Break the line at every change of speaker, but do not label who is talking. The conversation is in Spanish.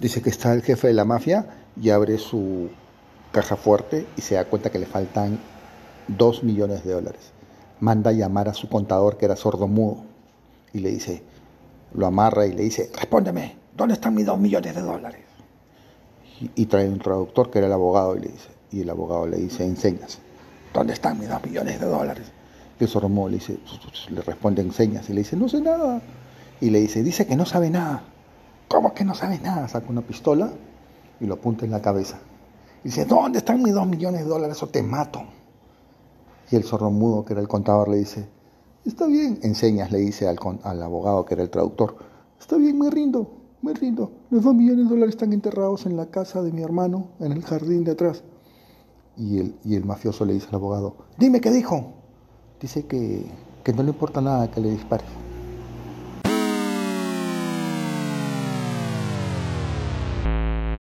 Dice que está el jefe de la mafia y abre su caja fuerte y se da cuenta que le faltan dos millones de dólares. Manda a llamar a su contador que era sordo mudo y le dice, lo amarra y le dice, respóndeme, ¿dónde están mis dos millones de dólares? Y, trae un traductor que era el abogado y le dice, y el abogado le dice, enseñas, ¿dónde están mis dos millones de dólares? Y el sordo mudo le dice, le responde en señas y le dice, no sé nada. Y le dice, dice que no sabe nada. ¿Cómo que no sabe nada? Saca una pistola y lo apunta en la cabeza. Y dice, ¿dónde están mis dos millones de dólares o te mato? Y el zorro mudo, que era el contador, le dice, está bien, enseñas, le dice al, al abogado, que era el traductor, está bien, me rindo, me rindo. Los dos millones de dólares están enterrados en la casa de mi hermano, en el jardín de atrás. Y el, y el mafioso le dice al abogado, dime qué dijo. Dice que, que no le importa nada que le dispare.